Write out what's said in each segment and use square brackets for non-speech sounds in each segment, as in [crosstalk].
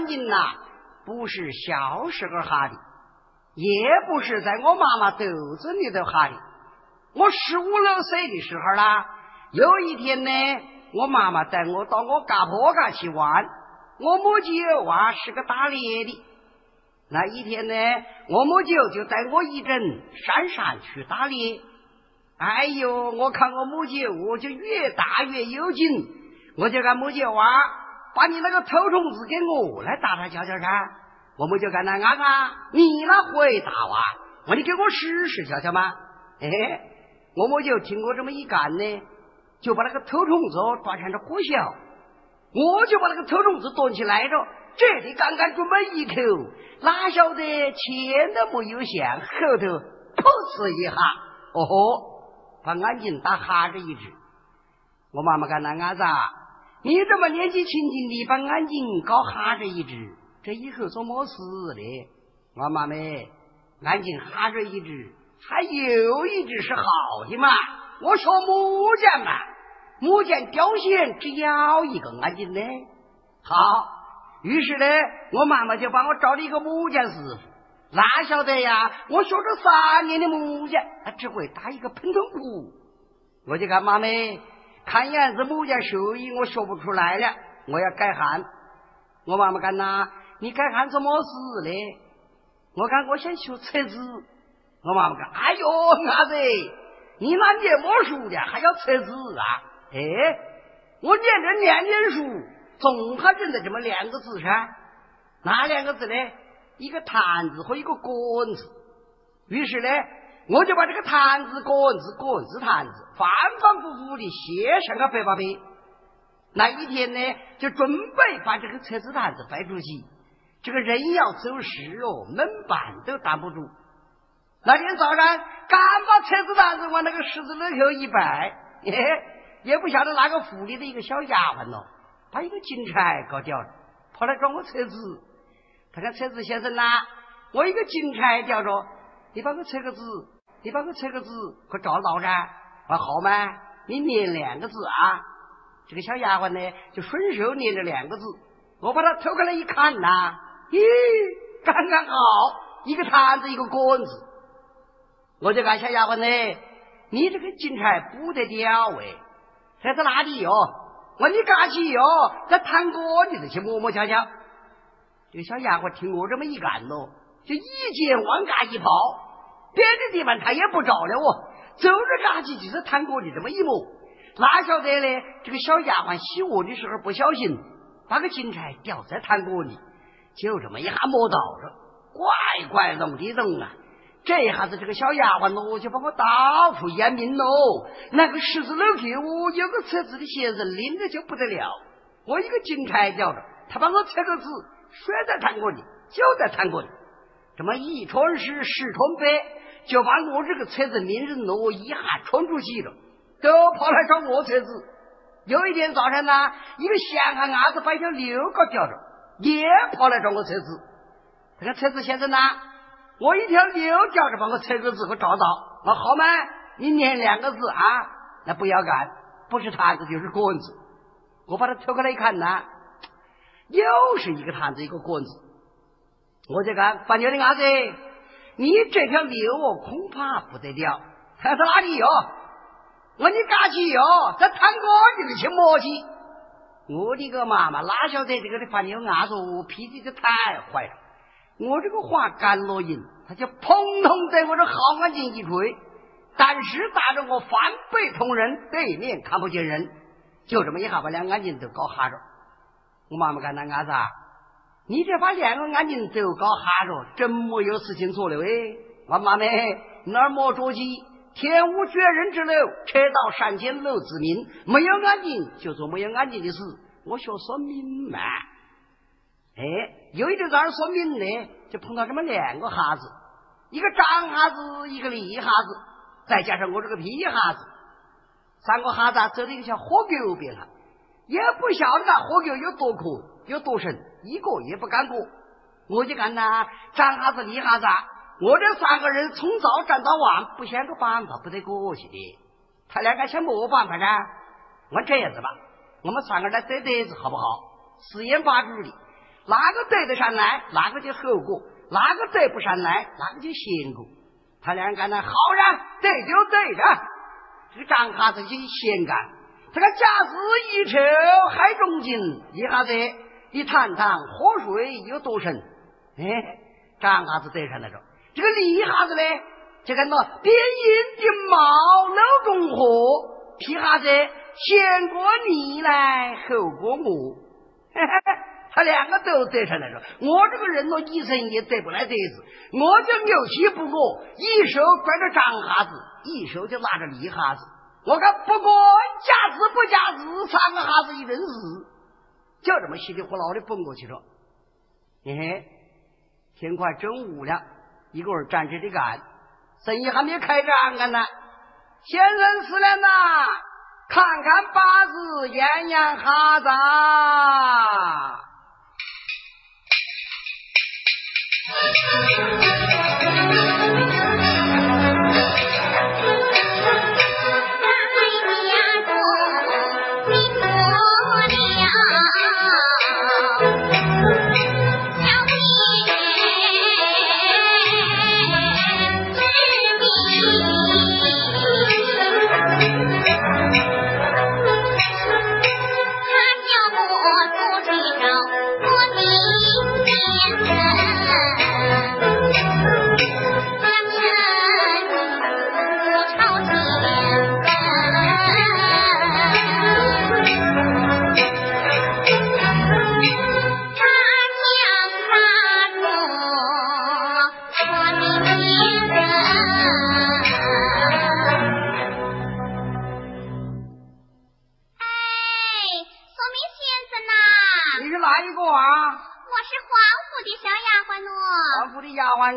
我这个眼睛呐，不是小时候哈的，也不是在我妈妈肚子里头哈的。我十五六岁的时候啦，有一天呢，我妈妈带我到我家婆家去玩，我母舅娃是个打猎的。那一天呢，我母舅就带我一阵山上去打猎。哎呦！我看我母舅，我就越打越有劲，我就跟母舅娃，把你那个头虫子给我来打打瞧瞧看。我母舅干那啊啊，你那会打哇？我你给我试试瞧瞧嘛。哎，我们就听我这么一干呢，就把那个头虫子抓成了火小，我就把那个头虫子端起来着，这里刚刚准备一口，哪晓得前都没有响，后头噗呲一下，哦吼！把眼睛打哈着一只，我妈妈干那伢子，你这么年纪轻轻的把眼睛搞哈着一只，这以后做么事呢？我妈妹，眼睛哈着一只，还有一只是好的嘛？我说木匠嘛，木匠雕线只要一个眼睛呢。好，于是呢，我妈妈就帮我找了一个木匠师傅。哪晓得呀！我学了三年的木匠，他只会打一个喷头鼓。我就看妈妹，看样子木匠手艺我学不出来了，我要改行。我妈妈干呐，你改行做么事嘞？我看我想学车子。我妈妈讲，哎呦，伢子，你那念魔术的还要车子啊？哎，我念着念念书，总还认得这么两个字噻？哪两个字呢？一个坛子和一个滚子，于是呢，我就把这个坛子、滚子、滚子、坛子反反复复的写上个百八遍。那一天呢，就准备把这个车子坛子摆出去。这个人要走时哦，门板都挡不住。那天早上刚把车子坛子往那个十字路口一摆，[laughs] 也不晓得哪个府里的一个小丫鬟哦，把一个金钗搞掉了，跑来找我车子。他看车子先生呐，我一个金钗掉着，你帮我测个字，你帮我测个字，可找到噻？我好吗？你念两个字啊！这个小丫鬟呢，就顺手念了两个字。我把它偷过来一看呐，咦，刚刚好，一个坛子，一个滚子。我就看小丫鬟呢，你这个金钗不得了哎，在在哪里哟？我你干起哟，在堂哥，你再去摸摸瞧瞧。这个小丫鬟听我这么一干咯，就一肩往嘎一跑，别的地方他也不着了哦，走着嘎去就是探过的这么一摸，哪晓得呢？这个小丫鬟洗卧的时候不小心把个金钗掉在炭锅里，就这么一下摸到了，怪怪弄的弄啊！这一下子这个小丫鬟咯就把我到处验命喽。那个十字路口哦，有个车子的先生拎着就不得了，我一个金钗掉了，他把我车个字。谁在谈过里？就在谈过里。这么一传十，十传百，就把我这个车子名人挪一下传出去了，都跑来找我车子。有一天早上呢，一个乡下伢子把一条牛给叼着，也跑来找我车子。这个车子先生呢，我一条牛叼着，把我车子给找到。我好嘛，你念两个字啊，那不要干，不是坛子就是棍子。我把它抽过来一看呢。又是一个坛子，一个棍子，我在看放牛的伢子，你这条牛哦，恐怕不得了。他在哪里哟？我你赶去哟，在堂哥你去磨去。我的个妈妈，哪晓得这个的放牛伢子脾气就太坏了。我这个话干了音，他就砰通在我这好眼睛一锤，但是打着我反背同人，对面看不见人，就这么一下把两眼睛都搞哈着。我妈妈干那伢子，你这把两个眼睛都搞哈着，真没有事情做了喂！我妈妹哪儿莫着急？天无绝人之路，车到山前路自明。没有眼睛就做没有眼睛的事。我学算命嘛，哎，有一天早上算命呢，就碰到这么两个哈子。一个张哈子，一个李哈子，再加上我这个皮哈子，三个哈子走的像火狗边上，也不晓得那火狗有多苦有多深，一个也不敢过。我就看呐，张哈子、李哈子，我这三个人从早站到晚，不想个办法不得过去的。他两个想没办法呢？我这样子吧，我们三个来对对子好不好？四言八句的，哪个对得上来，哪个就后果。哪个对不上来，哪个就先过。他两个呢，好人对就对着。这个张哈子就先干。这个假使一抽海中金，一下子你谈谈河水有多深？哎，张哈子得上那个。这个李哈子呢，就跟那边阴的毛楼中河，皮哈子先过你来，后过我。嘿 [laughs] 嘿他两个都得上来了，我这个人呢，一生也得不来得子，我就牛气不过，一手拽着张哈子，一手就拉着李哈子。我看不管加子不加子，三个哈子一认识，就这么稀里呼啦的蹦过去了。嘿嘿，天快中午了，一个人站着的干，生意还没开张呢。先生死了呐，看看八字，验验哈子。[laughs]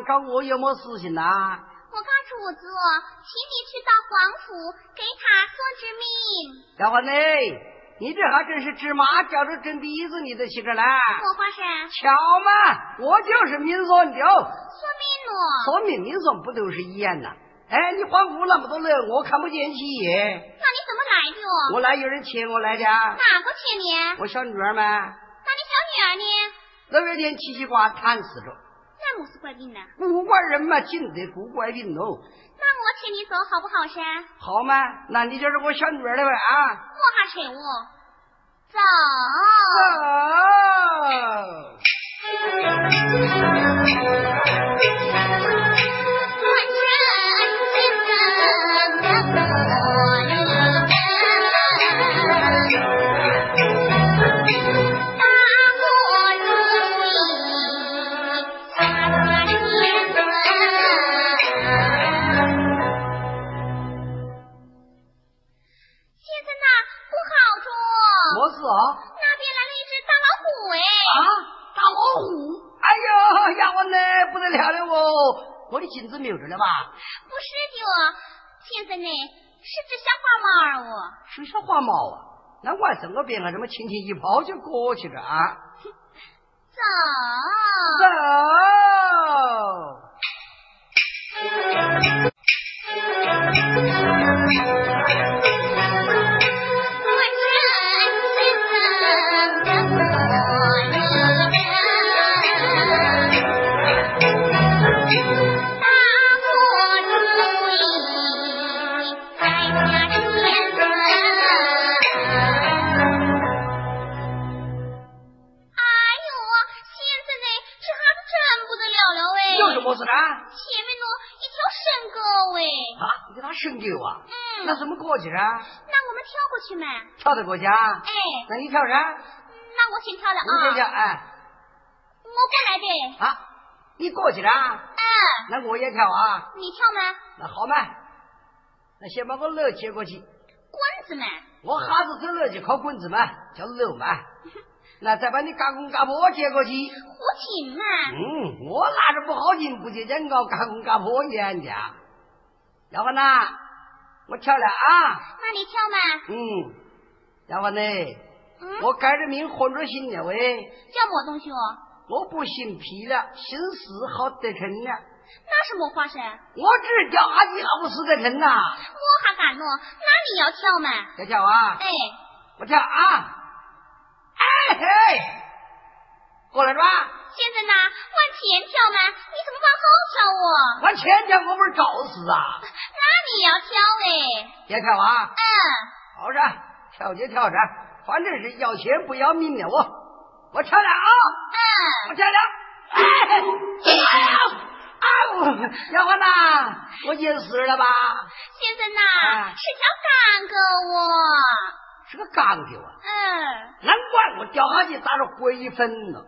找我有么事情呐？我告主子请你去到皇府给他做知命。丫鬟嘞？你这还真是芝麻叫着针鼻子，你都起着来。我话是。巧嘛，我就是民算的。说明了。说明民算不都是一样呐？哎，你皇府那么多人，我看不见起。那你怎么来的？我来有人请我来的。哪个请你？我小女儿们。那你小女儿呢？六月天七夕瓜谈死着。那是怪病呢？古怪人嘛，尽得古怪病喽。那我请你走好不好噻？好嘛，那你就是我小女儿了呗啊！我还请我走走。是小花猫啊？那我这个边上这么轻轻一跑就过去了啊？走走。去啊？那我们跳过去嘛？跳得过去啊？哎，那你跳啥？那我先跳了啊！你先跳，哎，我过来的。啊，你过去了？嗯，那我也跳啊。你跳吗？那好嘛，那先把我乐接过去。棍子嘛？我哈子走楼就靠棍子嘛，叫楼嘛。[laughs] 那再把你嘎公嘎婆接过去。胡琴嘛。嗯，我拿着不好听，不接警告，干干破眼家。丫鬟呐，我跳了啊。那你跳嘛？嗯，丫鬟呢？嗯，我改着名，换着姓了喂。叫么东西哦？我不姓皮了，姓氏好得很了。那是么话噻？我只是掉下去，好死得很呐。我还干了，那你要跳嘛？要跳啊？哎，我跳啊！哎嘿，过来吧。先生呐，往前跳嘛，你怎么往后跳哦？往前跳，我不是找死啊！那你要跳哎。要跳啊？嗯。好噻，跳就跳噻，反正是要钱不要命的我，我跳了啊！嗯。我跳了。哎哎呀！啊！丫鬟呐，我见事了吧？先生呐，是条干狗哦。是个钢条啊！嗯。难怪我掉下去打着灰粉呢。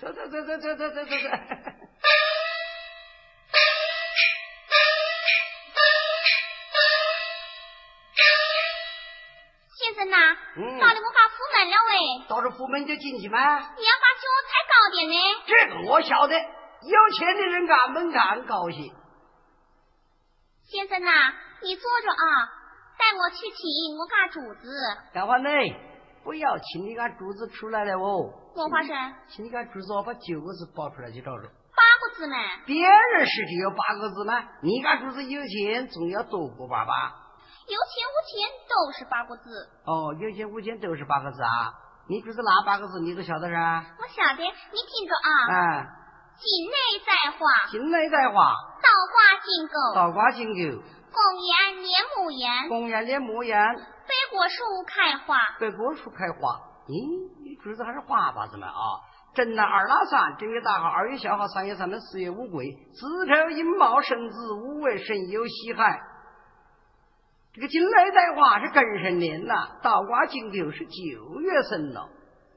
走走走走走走走走走。先生呐，嗯，到了我把府门了喂。到了府门就进去吗？你要把脚踩高点呢。这个我晓得，有钱的人干门干高兴。先生呐，你坐着啊，带我去请我家主子。丫鬟呢，不要请你家主子出来了哦。我花生。请你家主子把九个字报出来去找找。八个字嘛。别人是只有八个字吗？你家主子有钱，总要多过爸爸？有钱无钱都是八个字。哦，有钱无钱都是八个字啊！你就是哪八个字，你都晓得噻？我晓得，你听着啊。嗯。境内在花。境内在花。倒挂金钩。倒挂金钩。公园连木园。公园连木园。北果树开花。北果树开花。咦，你侄子还是花把子们啊？正南二拉三，正月大号，二月小号，三月三门，四月五桂，子丑寅卯申子，午未申酉戌亥。这个金雷带花是庚申年呐，倒挂金钩是九月生了。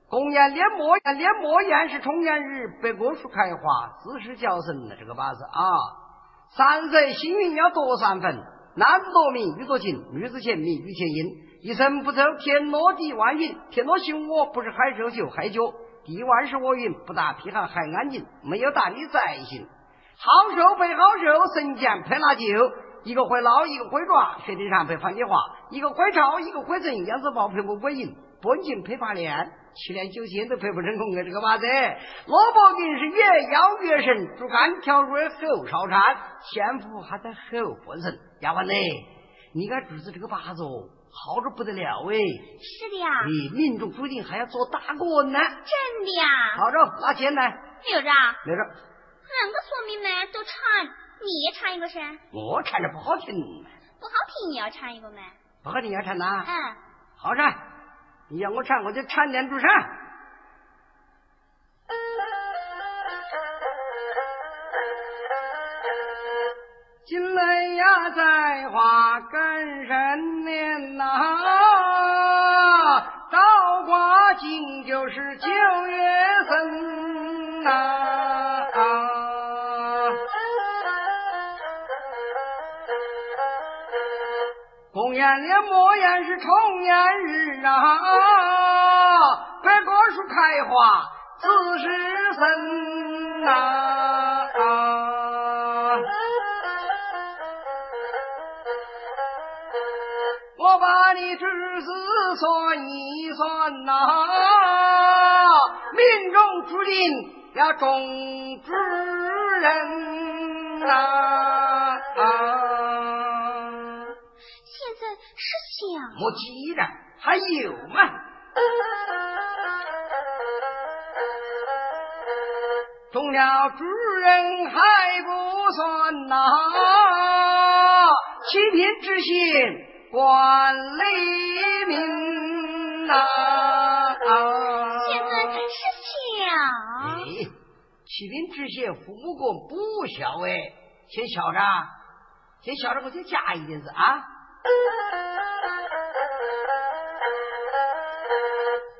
公园连末年，连末年是重阳日，北果树开花，子时交生的这个八字啊。三岁幸运要多三分，男子多名，女多情，女子贤名，女前阴。一生不走，天落地万云，天落星我不是海兽就海角，地万是我云，不打批寒还安静，没有大你在心。好手配好手，神剑配辣酒。一个会捞，一个会抓，雪地上配樊梨花；一个会抄，一个会整，杨子宝配穆桂英，本金配八连，七连九千都配不成功的这个娃子。萝卜根是越咬越深，竹竿挑入后烧山，仙福还在后混神。丫鬟呢，你看主子这个八字哦，好着不得了哎。是的呀。你命中注定还要做大官呢。真的呀。好着，拿钱来。留着。留着。两个说明呢都唱。你也唱一个噻，我唱的不好听，不好听也要唱一个嘛，不好听要唱呐，嗯，好噻，你要我唱我就唱两句唱。金雷呀在花根上念呐，倒挂金就是九月生呐。公元年末年是重阳日啊，白果树开花子时生呐。我把你侄子算一算呐，命中注定要中之人呐。我急了，还有嘛？中了主人还不算呐，七品之心管理民呐。现在是小。哎，七品知县父母官不孝哎，先笑着，先笑着，我再加一点子啊。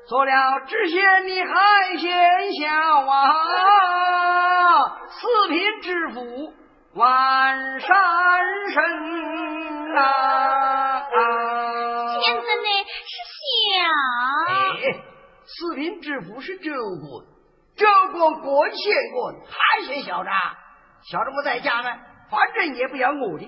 做了知县，你还嫌小啊？四品知府万山神啊！现在呢是小。哎，四品知府是州官，这个过钱过，他先晓着，晓着我在家呢，反正也不要我的。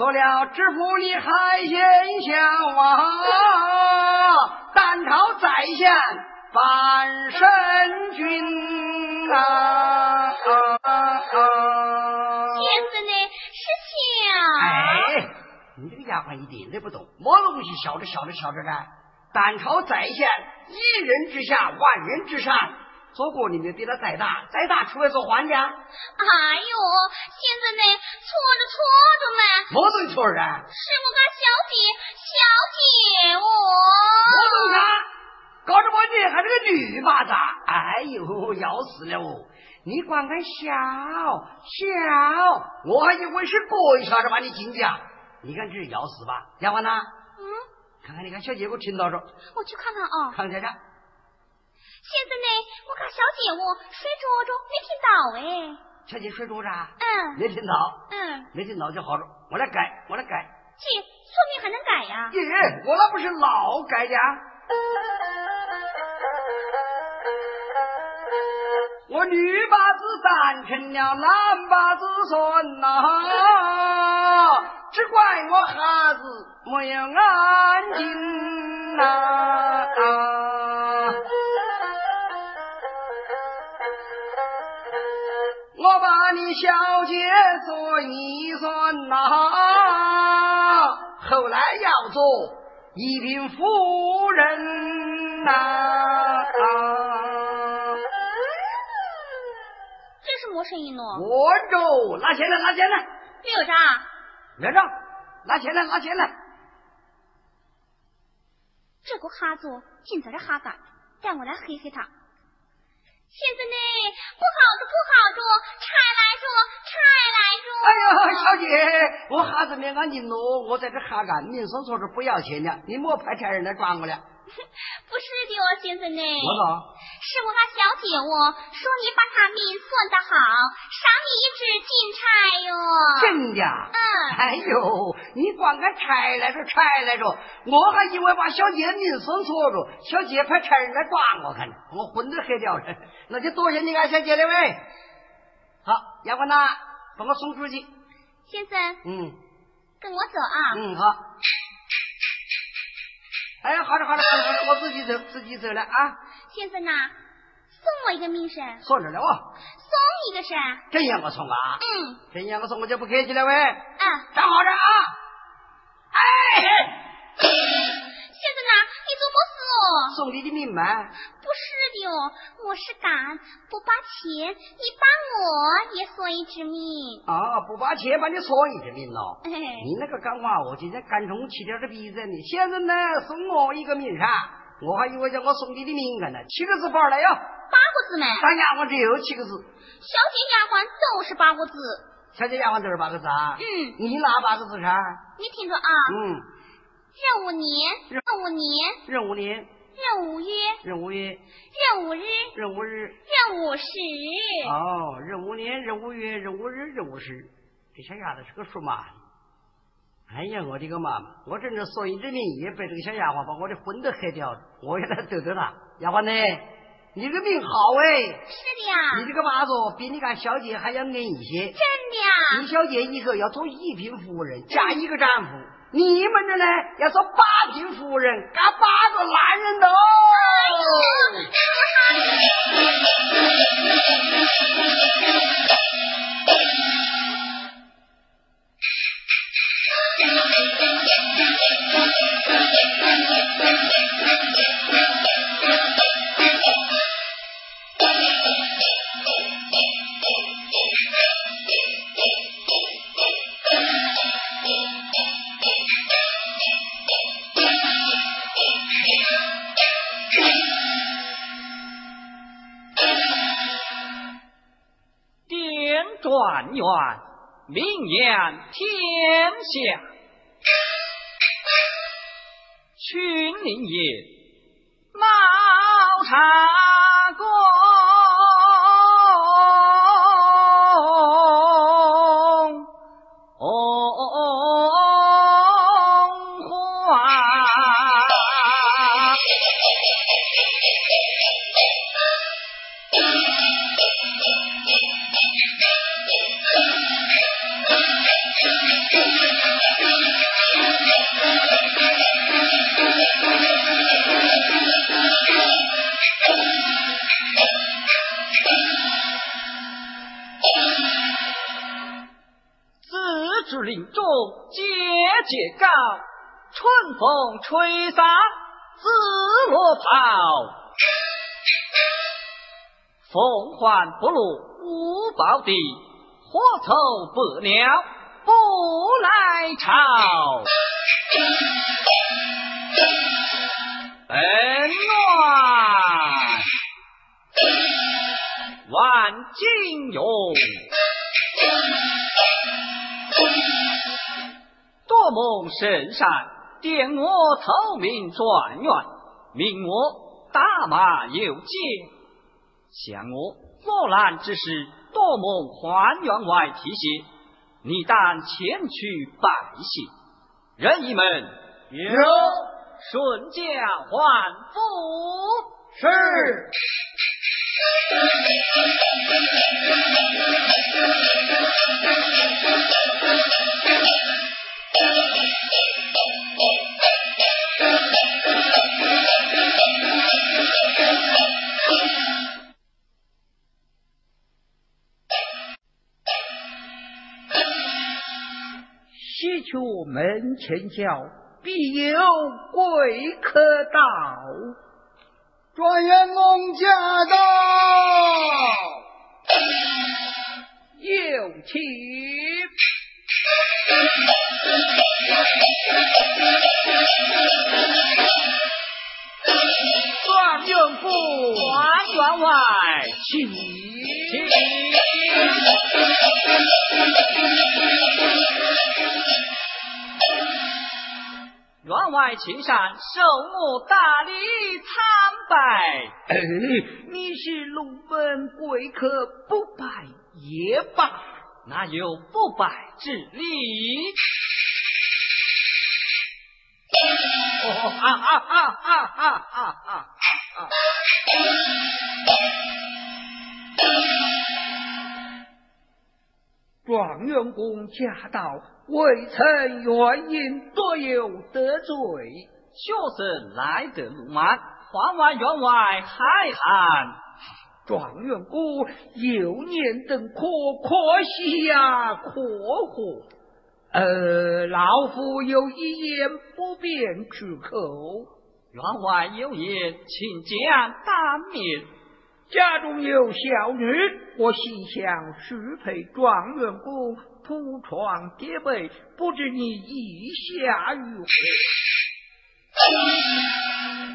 做了知府你还嫌小啊？单朝宰相半神君啊！先生呢是小。哎，你这个丫鬟一点都不懂，么东西晓着晓着晓着的。单朝宰相，一人之下，万人之上。做过你们比他再大，再大出来做还家。哎呦，现在呢，错着错着嘛。么子错着？是我家小姐，小姐我。我懂啥？搞着我你还是个女娃子？哎呦，要死了！你光看小小，我还以为是过一下子把你进家。你看这是要死吧？丫鬟呢？嗯。看看，你看小姐给，我听到着。我去看看啊。看见着。现在呢，我看小姐我睡着着，没听到哎。小姐睡着着？嗯。没听到？嗯。没听到就好着，我来改，我来改。姐，说明还能改呀？咦，我那不是老改的。我女把子诞成了男把子孙呐，只怪我孩子没有安静呐。小姐做一算呐，后来要做一品夫人呐。这是么声音呢？我着，拿钱来，拿钱来。院长，院长，拿钱来，拿钱来。这个哈子尽在这哈干，带我来黑黑他。现在呢，不好着，不好着，拆来住，拆来住。哎呀，小姐，我哈子没安静喽，我在这哈干，明说说是不要钱的，你莫派差人来抓我了。[laughs] 不是的哦，先生呢？我说，是我那小姐我说你把她命算得好，赏你一只金钗哟。真的？嗯。哎呦，你光看拆来着，拆来着，我还以为把小姐命算错了，小姐派差人来抓我，看我魂都黑掉了。那就多谢你俺小姐了喂。好，丫鬟呐，把我送出去。先生。嗯。跟我走啊。嗯，好。哎，好了，好了，好了，我自己走，自己走了啊。先生呐，送我一个命神。送着了哦。送一个神。真让我送啊？嗯。真让我送，我就不客气了喂。嗯。站好着啊。哎。送你的命吗？不是的哦，我是敢不把钱，你把我也算一只命。啊，不把钱把你算一只命喽？哎。你那个干话，我今天干中起点的鼻子呢。现在呢，送我一个命噻，我还以为叫我送你的命干呢。七个字包来哟。八个字没？当丫鬟只有七个字。小姐丫鬟都是八个字。小姐丫鬟都是八个字啊？嗯。你哪八个字噻？你听着啊。嗯。任务年，任务年，任务年，壬午月，任五月，任五日，任五日，任五时。哦，任五年，任五月，任五日，任五时。这小丫头是个属马的。哎呀，我的个妈妈！我真是说一之命，也被这个小丫鬟把我的魂都黑掉了。我也来逗逗她。丫鬟呢？你这个命好哎。是的呀。你这个八字比你干小姐还要硬一些。真的呀。你小姐以后要做一品夫人，嫁一个丈夫。你们的呢，要做八品夫人，干八个男人的哦。[laughs] 名扬天下，群林也，闹场风吹散紫罗袍。凤凰不落无宝地，火凑白鸟不来朝。恩暖万金油。多蒙圣善，点我头名状元，命我打马游街。向我作难之时，多蒙还员外提携，你当前去拜谢。任意门有顺驾还府是。西出门前叫，必有贵客到。状元公驾到，有请。状元公，状元外，请请。员外请上，受我大礼参拜。哎，你是龙门贵客，不拜也罢。哪有不拜之理？哈哈哈哈哈哈！状元公驾到，未曾原因，多有得罪。学生来得鲁慢，话外员外海涵。状元公幼年等可可惜呀，可可。呃，老夫有一言不便出口。员外有言，请讲当面。家中有小女，我心想许配状元公铺床叠被，不知你意下如何？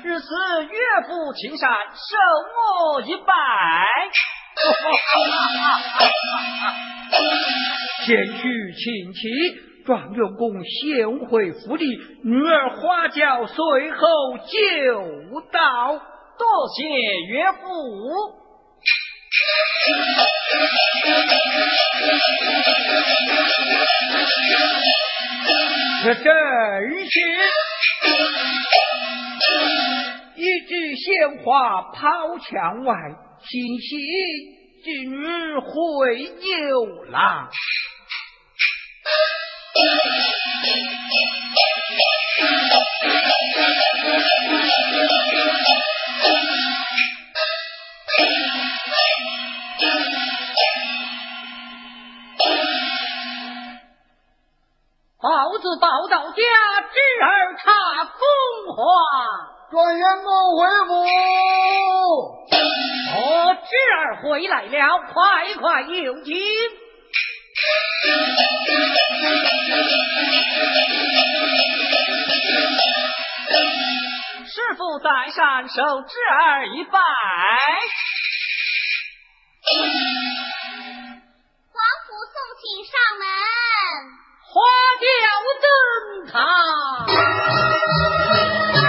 日此岳父请善，受我一拜。先去请妻，状元公先回府里，女儿花轿随后就到。多谢岳父。这真是一枝鲜花抛墙外，欣喜之女会牛郎。报子报到家，侄儿查风华。状元公回府。哦，侄儿回来了，快快有请。师傅在上，受侄儿一拜。皇甫送请上门。花轿登堂。